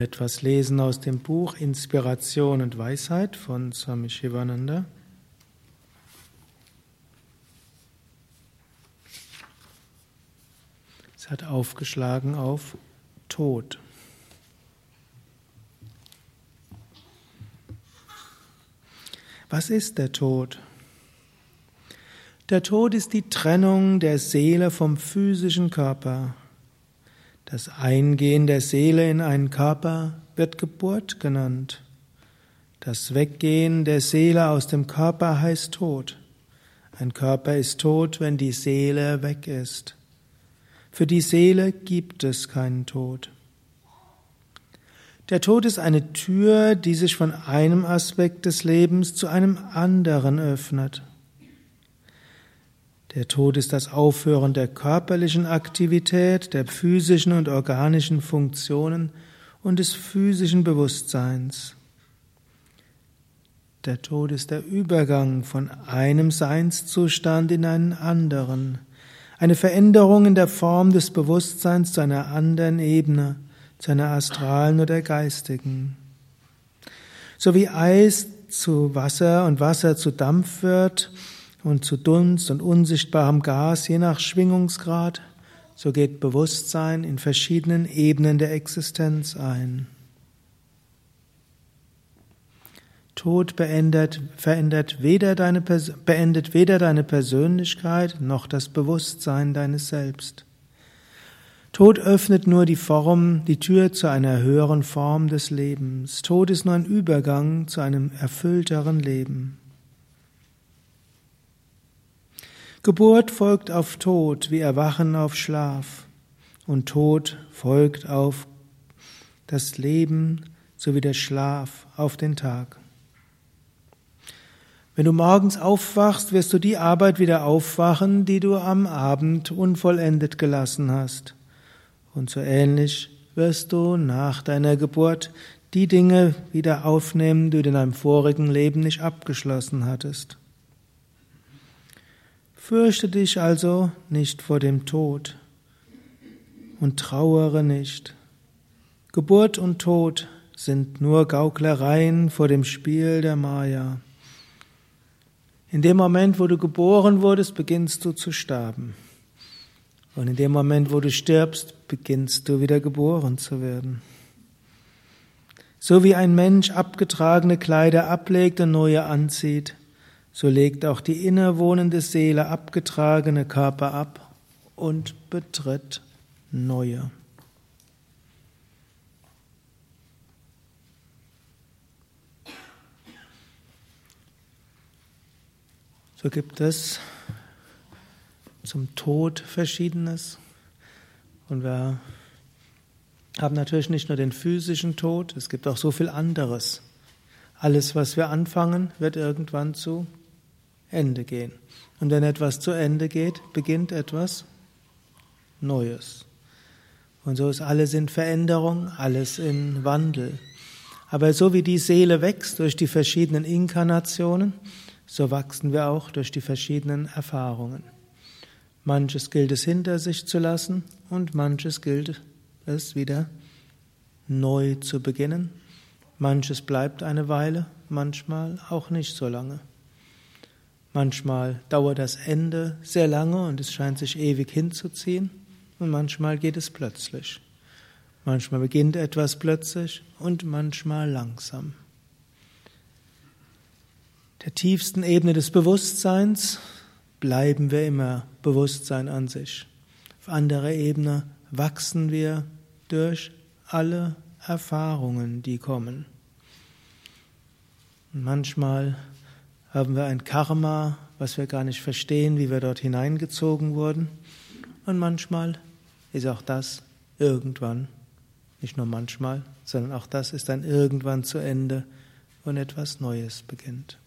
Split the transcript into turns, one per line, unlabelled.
Etwas lesen aus dem Buch Inspiration und Weisheit von Swami Shivananda. Es hat aufgeschlagen auf Tod. Was ist der Tod? Der Tod ist die Trennung der Seele vom physischen Körper. Das Eingehen der Seele in einen Körper wird Geburt genannt. Das Weggehen der Seele aus dem Körper heißt Tod. Ein Körper ist tot, wenn die Seele weg ist. Für die Seele gibt es keinen Tod. Der Tod ist eine Tür, die sich von einem Aspekt des Lebens zu einem anderen öffnet. Der Tod ist das Aufhören der körperlichen Aktivität, der physischen und organischen Funktionen und des physischen Bewusstseins. Der Tod ist der Übergang von einem Seinszustand in einen anderen, eine Veränderung in der Form des Bewusstseins zu einer anderen Ebene, zu einer astralen oder geistigen. So wie Eis zu Wasser und Wasser zu Dampf wird, und zu Dunst und unsichtbarem Gas, je nach Schwingungsgrad, so geht Bewusstsein in verschiedenen Ebenen der Existenz ein. Tod beendet, verändert weder deine, beendet weder deine Persönlichkeit noch das Bewusstsein deines Selbst. Tod öffnet nur die Form, die Tür zu einer höheren Form des Lebens. Tod ist nur ein Übergang zu einem erfüllteren Leben. Geburt folgt auf Tod, wie Erwachen auf Schlaf. Und Tod folgt auf das Leben sowie der Schlaf auf den Tag. Wenn du morgens aufwachst, wirst du die Arbeit wieder aufwachen, die du am Abend unvollendet gelassen hast. Und so ähnlich wirst du nach deiner Geburt die Dinge wieder aufnehmen, die du in deinem vorigen Leben nicht abgeschlossen hattest. Fürchte dich also nicht vor dem Tod und trauere nicht. Geburt und Tod sind nur Gauklereien vor dem Spiel der Maya. In dem Moment, wo du geboren wurdest, beginnst du zu sterben. Und in dem Moment, wo du stirbst, beginnst du wieder geboren zu werden. So wie ein Mensch abgetragene Kleider ablegt und neue anzieht, so legt auch die innerwohnende Seele abgetragene Körper ab und betritt neue. So gibt es zum Tod Verschiedenes. Und wir haben natürlich nicht nur den physischen Tod, es gibt auch so viel anderes. Alles, was wir anfangen, wird irgendwann zu Ende gehen. Und wenn etwas zu Ende geht, beginnt etwas Neues. Und so ist alles in Veränderung, alles in Wandel. Aber so wie die Seele wächst durch die verschiedenen Inkarnationen, so wachsen wir auch durch die verschiedenen Erfahrungen. Manches gilt es hinter sich zu lassen und manches gilt es wieder neu zu beginnen. Manches bleibt eine Weile, manchmal auch nicht so lange. Manchmal dauert das Ende sehr lange und es scheint sich ewig hinzuziehen und manchmal geht es plötzlich. Manchmal beginnt etwas plötzlich und manchmal langsam. Der tiefsten Ebene des Bewusstseins bleiben wir immer Bewusstsein an sich. Auf anderer Ebene wachsen wir durch alle Erfahrungen, die kommen. Und manchmal haben wir ein Karma, was wir gar nicht verstehen, wie wir dort hineingezogen wurden. Und manchmal ist auch das irgendwann, nicht nur manchmal, sondern auch das ist dann irgendwann zu Ende und etwas Neues beginnt.